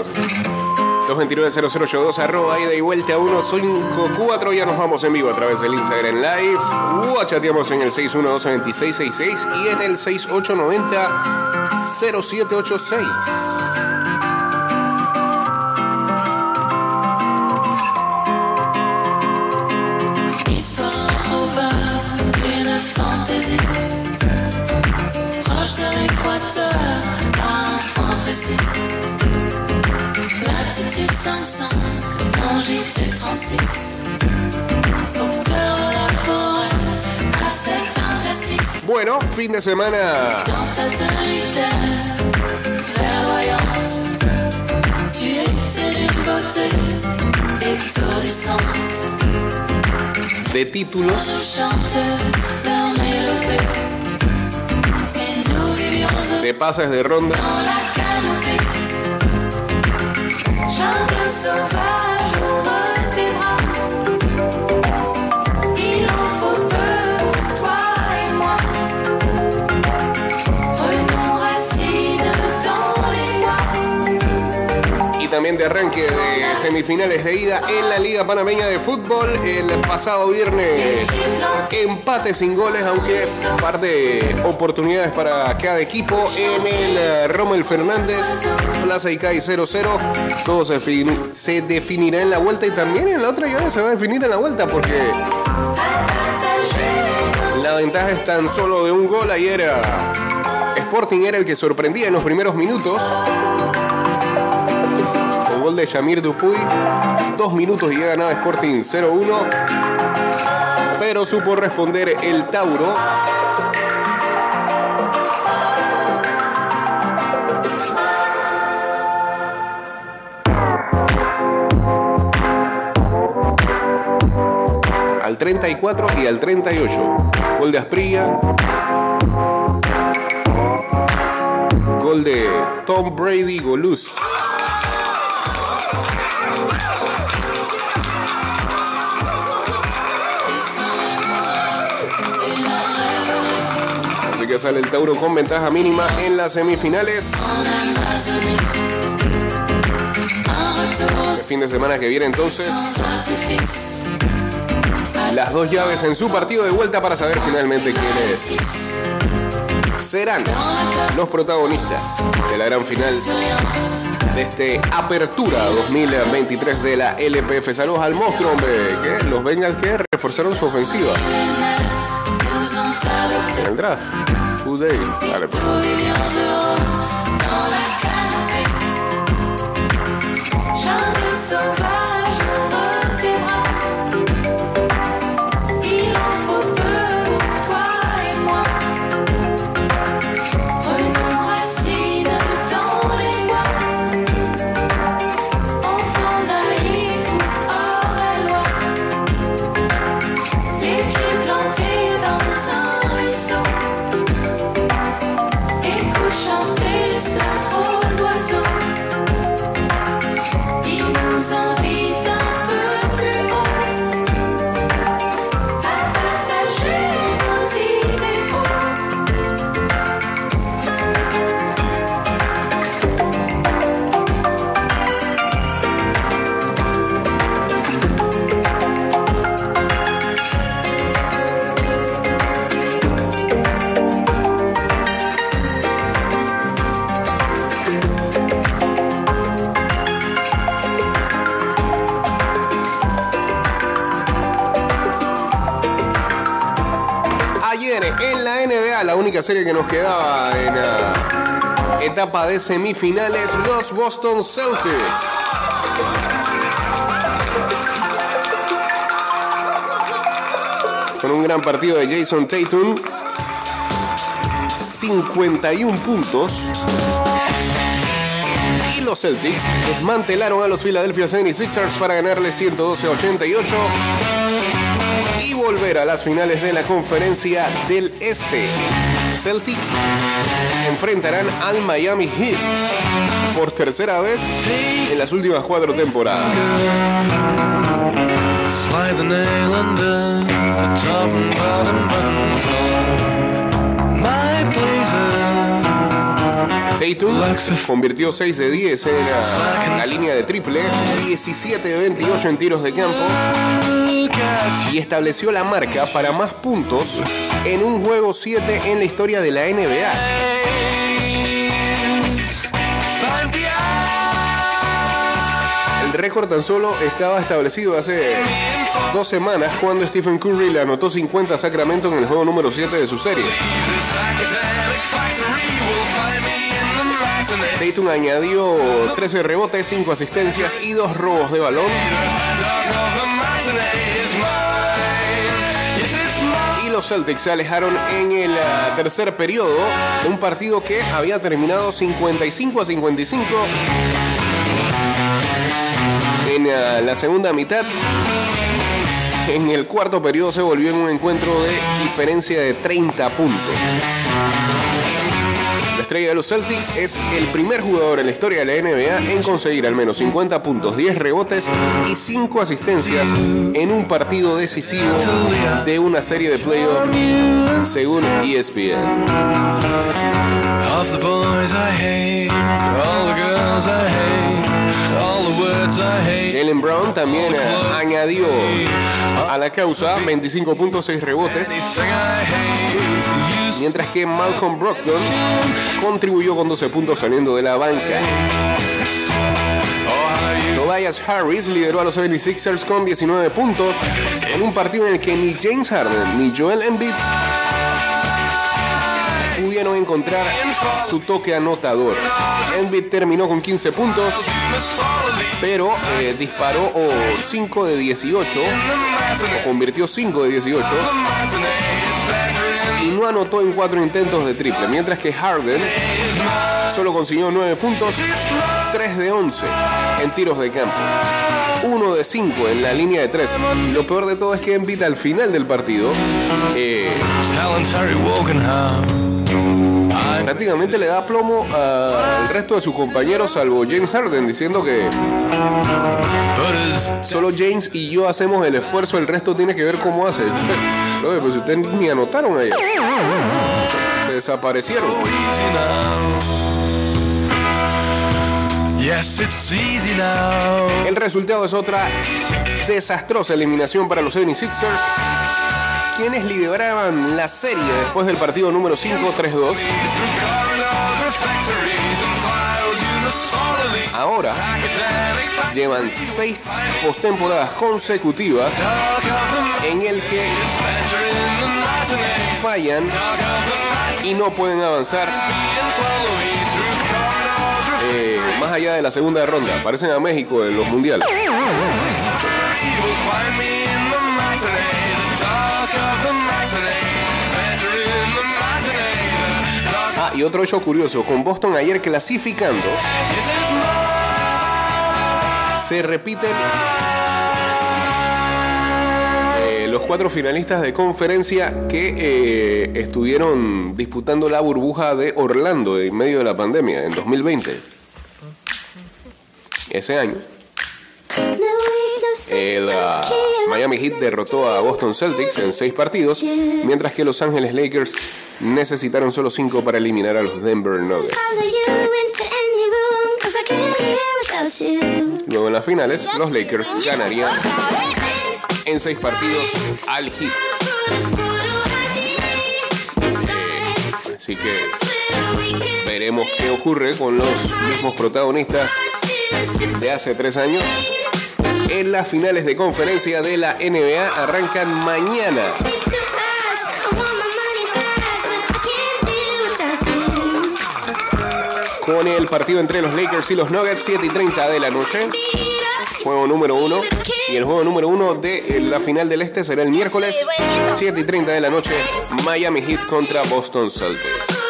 ahora sí. 229-0082 arroba ida y vuelta 154 ya nos vamos en vivo a través del Instagram Live. O chateamos en el 612-2666 y en el 6890-0786 Ils sont au bas d'une fantaisie Proche de précis Latitude 500, longitude 36 Au cœur de la forêt, à cet indécis Bueno, fin de semana. Dans ta tenue d'air clairvoyante Tu étais d'une beauté étourdissante. De títulos. Nous chantait leur mélopée Et nous vivions heureux de pases de ronda. dans la survive. También de arranque de semifinales de ida en la Liga Panameña de Fútbol el pasado viernes. Empate sin goles, aunque un par de oportunidades para cada equipo en el eh, Rommel Fernández, Plaza Icay 0-0. Todo se, se definirá en la vuelta y también en la otra llave se va a definir en la vuelta porque la ventaja es tan solo de un gol. Ayer eh, Sporting era el que sorprendía en los primeros minutos. Gol de Shamir Dupuy. Dos minutos y ya ganaba Sporting 0-1. Pero supo responder el Tauro. Al 34 y al 38. Gol de Asprilla. Gol de Tom Brady Goluz. Que sale el Tauro con ventaja mínima en las semifinales. El fin de semana que viene entonces las dos llaves en su partido de vuelta para saber finalmente quiénes serán los protagonistas de la gran final de este Apertura 2023 de la LPF. Saludos al monstruo, hombre, que los Bengals que reforzaron su ofensiva en el. Good day. Dale, pues. Jungle la única serie que nos quedaba en la etapa de semifinales, los Boston Celtics. Con un gran partido de Jason Tatum. 51 puntos. Y los Celtics desmantelaron a los Philadelphia 76ers para ganarle 112 a 88 y volver a las finales de la conferencia del Este. Celtics enfrentarán al Miami Heat por tercera vez en las últimas cuatro temporadas. Tatum convirtió 6 de 10 en la, la línea de triple, 17 de 28 en tiros de campo y estableció la marca para más puntos en un juego 7 en la historia de la NBA. El récord tan solo estaba establecido hace dos semanas cuando Stephen Curry le anotó 50 a Sacramento en el juego número 7 de su serie. Tatum añadió 13 rebotes, 5 asistencias y 2 robos de balón. Los Celtics se alejaron en el ah, tercer periodo un partido que había terminado 55 a 55. En ah, la segunda mitad, en el cuarto periodo se volvió en un encuentro de diferencia de 30 puntos. La estrella de los Celtics es el primer jugador en la historia de la NBA en conseguir al menos 50 puntos, 10 rebotes y 5 asistencias en un partido decisivo de una serie de playoffs, según ESPN. Jalen Brown también añadió a la causa 25 puntos, 6 rebotes, Mientras que Malcolm Brogdon contribuyó con 12 puntos saliendo de la banca. Tobias Harris lideró a los 76ers con 19 puntos en un partido en el que ni James Harden ni Joel Embiid pudieron encontrar su toque anotador. Embiid terminó con 15 puntos, pero eh, disparó 5 de 18, o convirtió 5 de 18, y no anotó en 4 intentos de triple, mientras que Harden solo consiguió 9 puntos, 3 de 11 en tiros de campo. 1 de 5 en la línea de 3. Y lo peor de todo es que Embiid al final del partido eh. Prácticamente le da plomo al resto de sus compañeros, salvo James Harden, diciendo que solo James y yo hacemos el esfuerzo, el resto tiene que ver cómo hace. Pues ustedes ni anotaron. Se desaparecieron. El resultado es otra desastrosa eliminación para los 76ers, quienes lideraban la serie después del partido número 5, 3-2. Through corridors and factories and files, you must follow the Ahora academic fact. llevan seis postemporadas consecutivas en el que fallan y no pueden avanzar eh, más allá de la segunda ronda. Parecen a México en los mundiales. Ah, y otro hecho curioso, con Boston ayer clasificando, se repiten eh, los cuatro finalistas de conferencia que eh, estuvieron disputando la burbuja de Orlando en medio de la pandemia en 2020. Ese año, el ah, Miami Heat derrotó a Boston Celtics en seis partidos, mientras que Los Ángeles Lakers necesitaron solo cinco para eliminar a los Denver Nuggets. Luego en las finales, los Lakers ganarían en seis partidos al Heat. Así que veremos qué ocurre con los mismos protagonistas de hace tres años. En las finales de conferencia de la NBA arrancan mañana. Con el partido entre los Lakers y los Nuggets, 7 y 30 de la noche. Juego número uno. Y el juego número uno de eh, la final del este será el miércoles, 7 y 30 de la noche. Miami Heat contra Boston Celtics.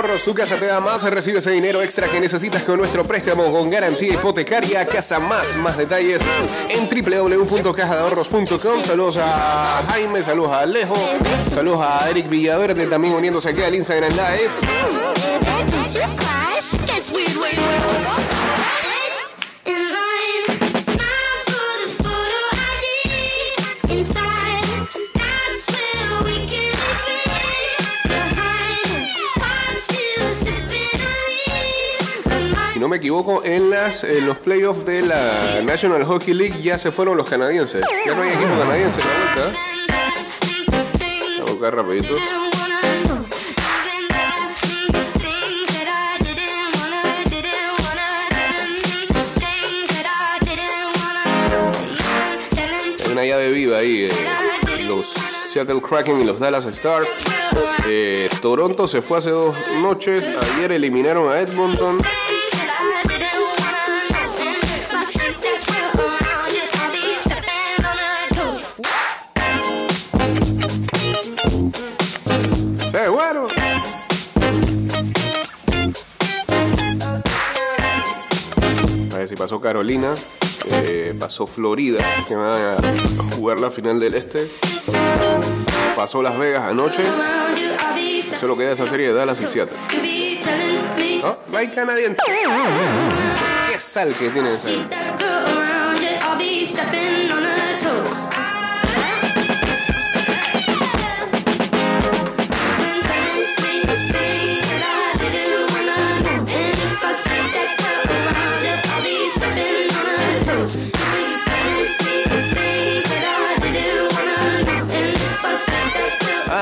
Ahorros, casa te da más. Recibe ese dinero extra que necesitas con nuestro préstamo con garantía hipotecaria. Casa Más. Más detalles en www.cajadeahorros.com. Saludos a Jaime, saludos a Alejo, saludos a Eric Villaverde también uniéndose aquí al Instagram Live. No me equivoco, en, las, en los playoffs de la National Hockey League ya se fueron los canadienses. Ya no hay equipo canadiense en la vuelta. Voy a buscar rapidito. Hay una llave viva ahí. eh, los Seattle Kraken y los Dallas Stars. Eh, Toronto se fue hace dos noches. Ayer eliminaron a Edmonton. Carolina, pasó Florida, que van a jugar la final del Este. Pasó Las Vegas anoche. Solo queda esa serie de Dallas y Seattle. ¿No? Hay canadiense. Qué sal que tiene ese.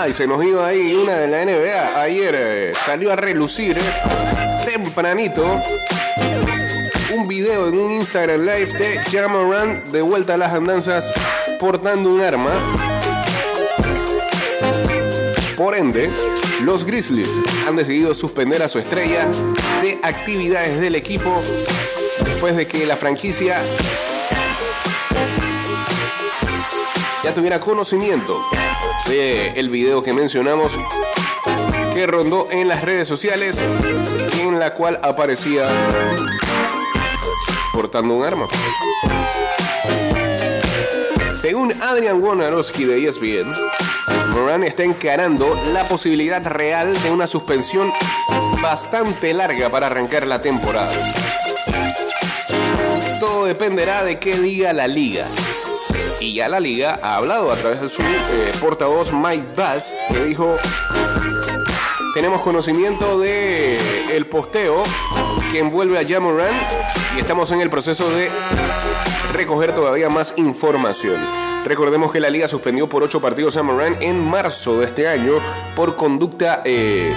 Y se nos iba ahí una de la NBA. Ayer eh, salió a relucir eh, tempranito un video en un Instagram Live de Jamoran de vuelta a las andanzas portando un arma. Por ende, los Grizzlies han decidido suspender a su estrella de actividades del equipo después de que la franquicia ya tuviera conocimiento de el video que mencionamos que rondó en las redes sociales en la cual aparecía portando un arma. Según Adrian Wojnarowski de ESPN, Moran está encarando la posibilidad real de una suspensión bastante larga para arrancar la temporada. Todo dependerá de qué diga la liga. Y ya la liga ha hablado a través de su eh, portavoz Mike Bass, que dijo, tenemos conocimiento de el posteo que envuelve a Jamoran y estamos en el proceso de recoger todavía más información. Recordemos que la liga suspendió por ocho partidos a Moran en marzo de este año por conducta eh,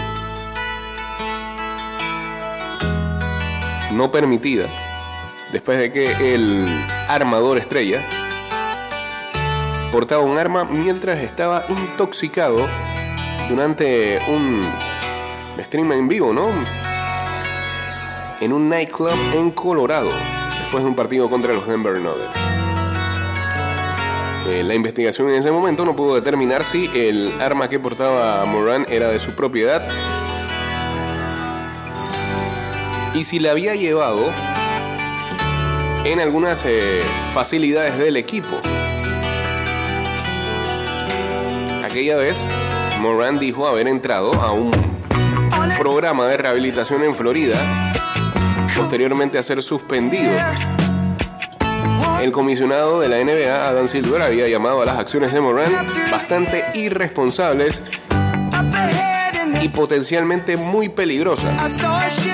no permitida. Después de que el armador estrella portaba un arma mientras estaba intoxicado durante un stream en vivo, ¿no? En un nightclub en Colorado, después de un partido contra los Denver Nuggets. Eh, la investigación en ese momento no pudo determinar si el arma que portaba Moran era de su propiedad y si la había llevado en algunas eh, facilidades del equipo. Aquella vez, Moran dijo haber entrado a un programa de rehabilitación en Florida, posteriormente a ser suspendido. El comisionado de la NBA, Adam Silver, había llamado a las acciones de Moran bastante irresponsables y potencialmente muy peligrosas.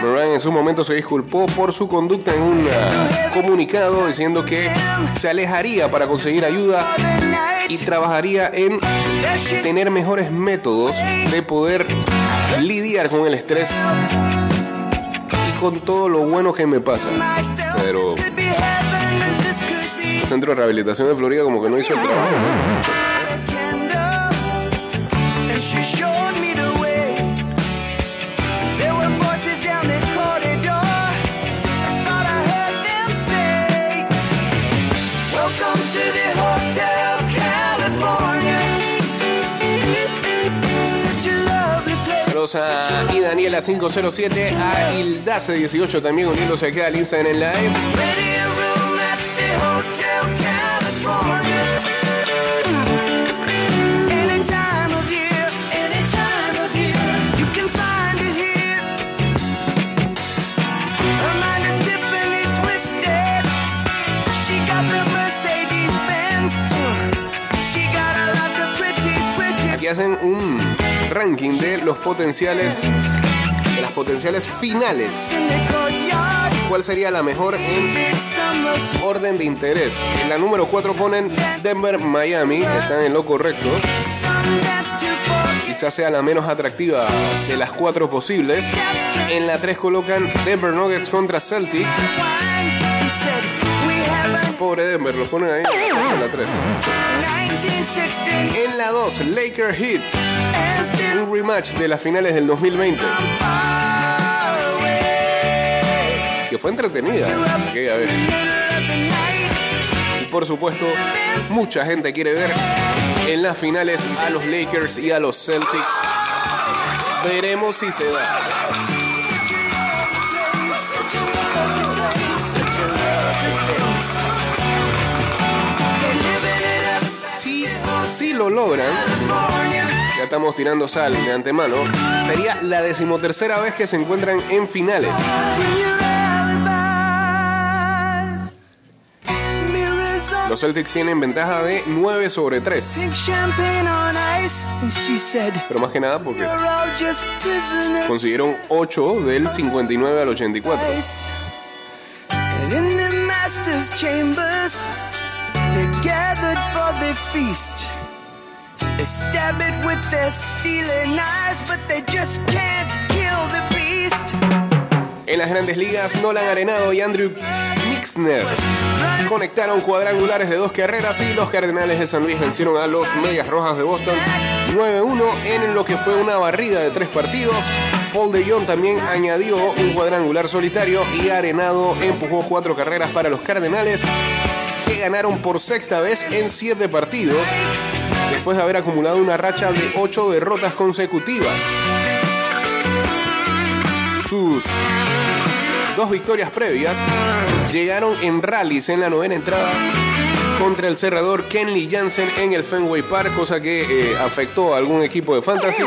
Moran en su momento se disculpó por su conducta en un ah, comunicado diciendo que se alejaría para conseguir ayuda y trabajaría en tener mejores métodos de poder lidiar con el estrés y con todo lo bueno que me pasa. Pero el Centro de Rehabilitación de Florida como que no hizo el trabajo. A y Daniela 507, a Hildace 18 también uniéndose aquí al Instagram en live. Ranking de los potenciales, de las potenciales finales cuál sería la mejor en orden de interés. En la número 4 ponen Denver, Miami, están en lo correcto. Quizás sea la menos atractiva de las cuatro posibles. En la 3 colocan Denver Nuggets contra Celtics. Pobre Denver, lo ponen ahí en la 3. En la 2, Laker Heat, un rematch de las finales del 2020, que fue entretenida aquella vez. Y por supuesto, mucha gente quiere ver en las finales a los Lakers y a los Celtics. Veremos si se da. Si, lo logran, ya estamos tirando sal de antemano, sería la decimotercera vez que se encuentran en finales. Los Celtics tienen ventaja de 9 sobre 3. Pero más que nada porque consiguieron 8 del 59 al 84. And in the master's chambers, they're gathered for their feast. They stab it with their stealing knives, but they just can't kill the beast. En las grandes ligas, Nolan Arenado y Andrew Nixner conectaron cuadrangulares de dos carreras y los Cardenales de San Luis vencieron a los Medias Rojas de Boston 9-1 en lo que fue una barrida de tres partidos. Paul de Jong también añadió un cuadrangular solitario y Arenado empujó cuatro carreras para los Cardenales que ganaron por sexta vez en siete partidos después de haber acumulado una racha de ocho derrotas consecutivas. Sus dos victorias previas llegaron en rallies en la novena entrada contra el cerrador Kenley Jansen en el Fenway Park, cosa que eh, afectó a algún equipo de fantasy.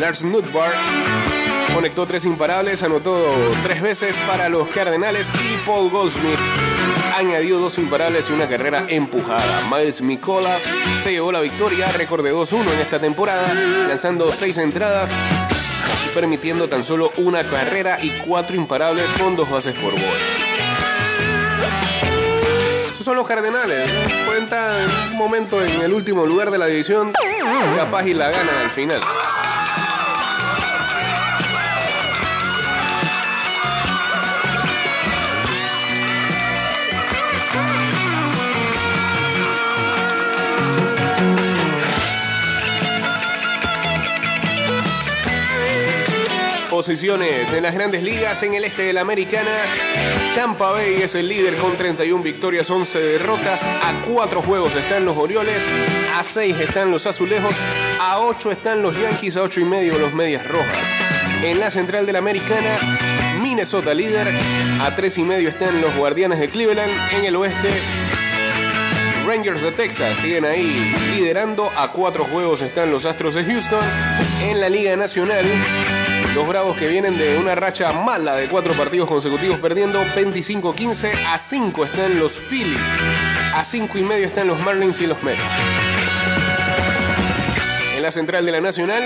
Lars Nutbar conectó tres imparables, anotó tres veces para los Cardenales y Paul Goldschmidt añadió dos imparables y una carrera empujada. Miles Nicolas se llevó la victoria, récord de 2-1 en esta temporada, lanzando seis entradas y permitiendo tan solo una carrera y cuatro imparables con dos bases por bola. Esos son los Cardenales. Cuenta en un momento en el último lugar de la división, capaz y la ganan al final. Posiciones en las grandes ligas en el este de la americana. Tampa Bay es el líder con 31 victorias, 11 derrotas. A 4 juegos están los Orioles, a 6 están los Azulejos, a 8 están los Yankees, a 8 y medio los Medias Rojas. En la central de la americana, Minnesota líder, a 3 y medio están los Guardianes de Cleveland. En el oeste, Rangers de Texas siguen ahí liderando. A cuatro juegos están los Astros de Houston. En la Liga Nacional, los Bravos que vienen de una racha mala de cuatro partidos consecutivos perdiendo 25-15. A 5 están los Phillies. A 5 y medio están los Marlins y los Mets. En la central de la Nacional,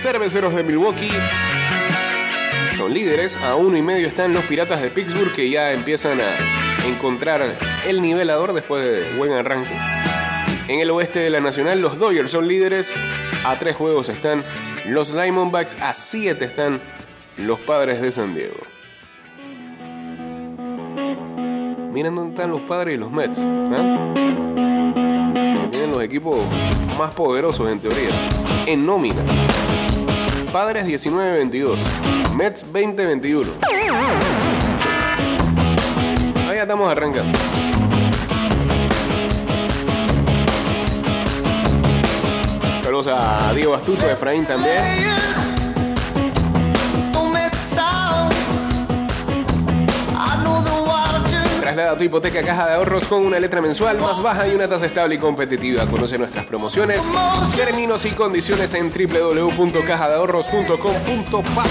Cerveceros de Milwaukee son líderes. A uno y medio están los Piratas de Pittsburgh que ya empiezan a encontrar el nivelador después de buen arranque. En el oeste de la Nacional, los Dodgers son líderes. A tres juegos están los Diamondbacks. A siete están los Padres de San Diego. Miren dónde están los Padres y los Mets. ¿ah? Que tienen los equipos más poderosos en teoría. En nómina. Padres 19-22. Mets 20-21. Ahí estamos arrancando. Saludos a Diego Astuto, Efraín también. Traslada tu hipoteca a caja de ahorros con una letra mensual más baja y una tasa estable y competitiva. Conoce nuestras promociones, términos y condiciones en www.cajadeahorros.com.pa.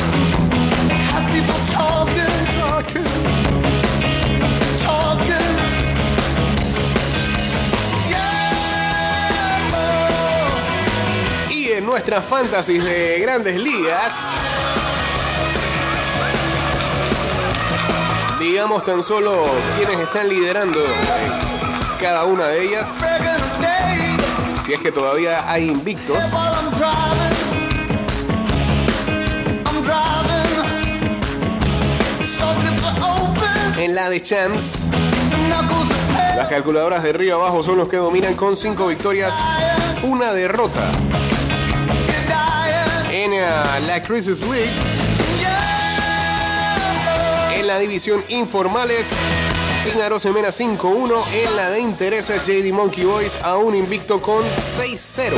nuestras fantasies de grandes ligas. digamos tan solo quienes están liderando cada una de ellas. Si es que todavía hay invictos. En la de Champs, las calculadoras de Río Abajo son los que dominan con 5 victorias, una derrota. La Crisis League, en la división informales, Team Arosemena 5-1. En la de intereses, JD Monkey Boys aún invicto con 6-0.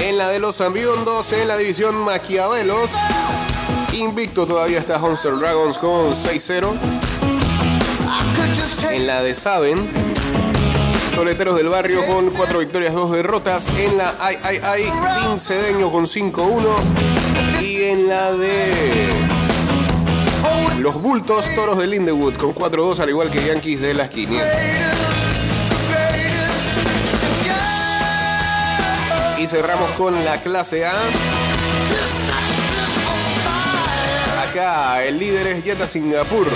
En la de los ambiondos, en la división Maquiavelos, invicto todavía está Hunter Dragons con 6-0. En la de Saben, Toleteros del Barrio con 4 victorias, 2 derrotas. En la Ay, Team Cedeño con 5-1. Y en la de los Bultos, Toros de Lindewood con 4-2, al igual que Yankees de las 500. Y cerramos con la clase A. Acá el líder es Jetta Singapur.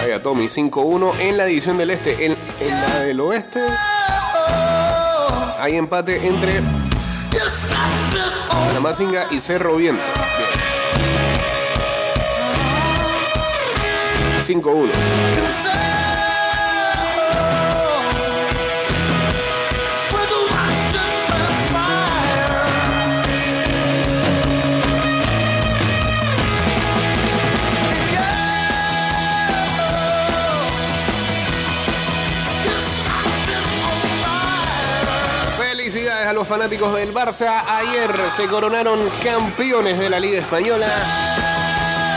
Ahí a Tommy 5-1 en la división del este. En, en la del oeste hay empate entre Mazinga y Cerro Viento. Bien. 5-1. A los fanáticos del Barça. Ayer se coronaron campeones de la Liga Española.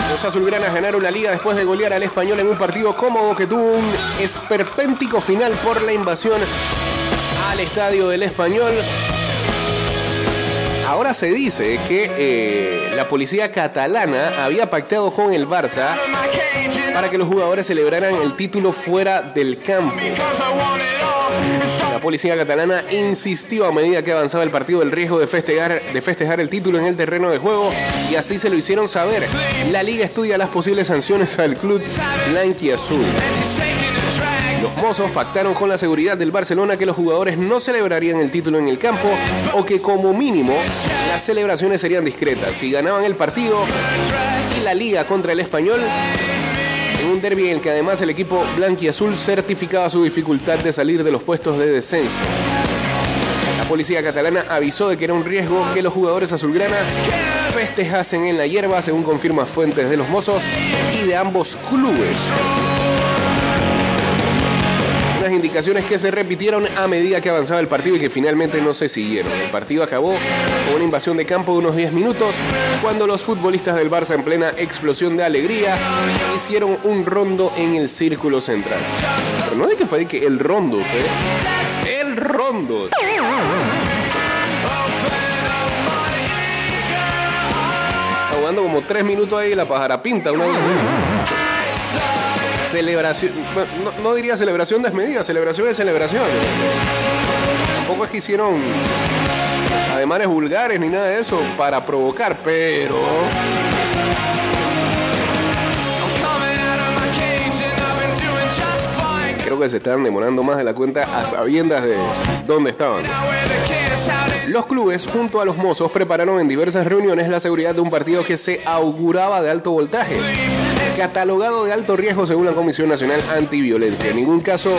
Los azulgranas ganaron la liga después de golear al español en un partido cómodo que tuvo un esperpéntico final por la invasión al estadio del español. Ahora se dice que eh, la policía catalana había pactado con el Barça para que los jugadores celebraran el título fuera del campo. La policía catalana insistió a medida que avanzaba el partido el riesgo de festejar, de festejar el título en el terreno de juego y así se lo hicieron saber. La liga estudia las posibles sanciones al club blanquiazul. Los mozos pactaron con la seguridad del Barcelona que los jugadores no celebrarían el título en el campo o que como mínimo las celebraciones serían discretas. Si ganaban el partido y la liga contra el español, un derby en el que además el equipo blanquiazul certificaba su dificultad de salir de los puestos de descenso. La policía catalana avisó de que era un riesgo que los jugadores azulgranas festejasen en la hierba, según confirman fuentes de los mozos y de ambos clubes. Indicaciones que se repitieron a medida que avanzaba el partido y que finalmente no se siguieron. El partido acabó con una invasión de campo de unos 10 minutos cuando los futbolistas del Barça en plena explosión de alegría hicieron un rondo en el círculo central. No de que fue de que el rondo, el rondo. Jugando como 3 minutos ahí la pájara pinta. Una celebración, no, diría celebración desmedida, celebración de celebración. Tampoco es que hicieron ademanes vulgares ni nada de eso para provocar, pero creo que se están demorando más de la cuenta a sabiendas de dónde estaban. Los clubes, junto a los mozos, prepararon en diversas reuniones la seguridad de un partido que se auguraba de alto voltaje, catalogado de alto riesgo según la Comisión Nacional Antiviolencia. En ningún caso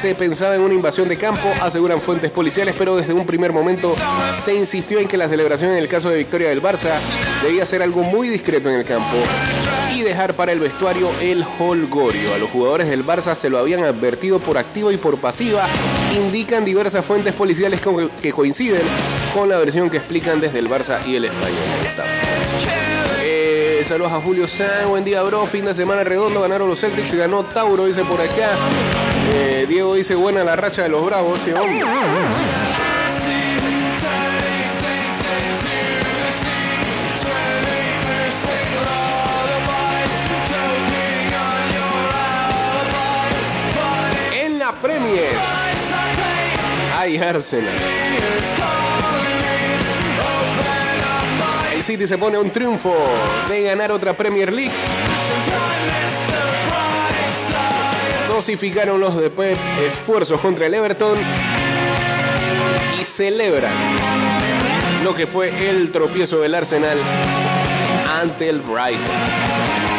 se pensaba en una invasión de campo, aseguran fuentes policiales, pero desde un primer momento se insistió en que la celebración en el caso de victoria del Barça debía ser algo muy discreto en el campo y dejar para el vestuario el holgorio. A los jugadores del Barça se lo habían advertido por activa y por pasiva, indican diversas fuentes policiales que coinciden con la versión que explican desde el Barça y el español. Saludos a Julio San, buen día bro, fin de semana redondo, ganaron los Celtics, ganó Tauro, dice por acá. Eh, Diego dice buena la racha de los Bravos, sí, hombre. En la Premier, Ay, Arsenal. City se pone un triunfo de ganar otra Premier League. Dosificaron los de esfuerzos contra el Everton y celebran lo que fue el tropiezo del Arsenal ante el Brighton.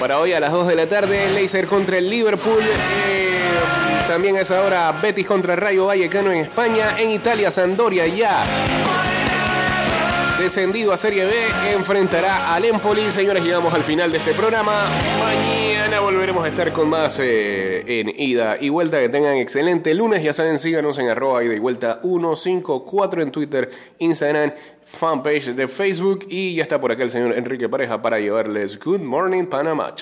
Para hoy a las 2 de la tarde, Leicester contra el Liverpool. Eh, también a esa hora, Betis contra Rayo Vallecano en España. En Italia, Sandoria ya. Descendido a Serie B, enfrentará al Empoli. Señores, llegamos al final de este programa. Mañana volveremos a estar con más eh, en ida y vuelta. Que tengan excelente lunes. Ya saben, síganos en arroba ida y vuelta 154 en Twitter, Instagram, fanpage de Facebook. Y ya está por acá el señor Enrique Pareja para llevarles Good Morning Panamá.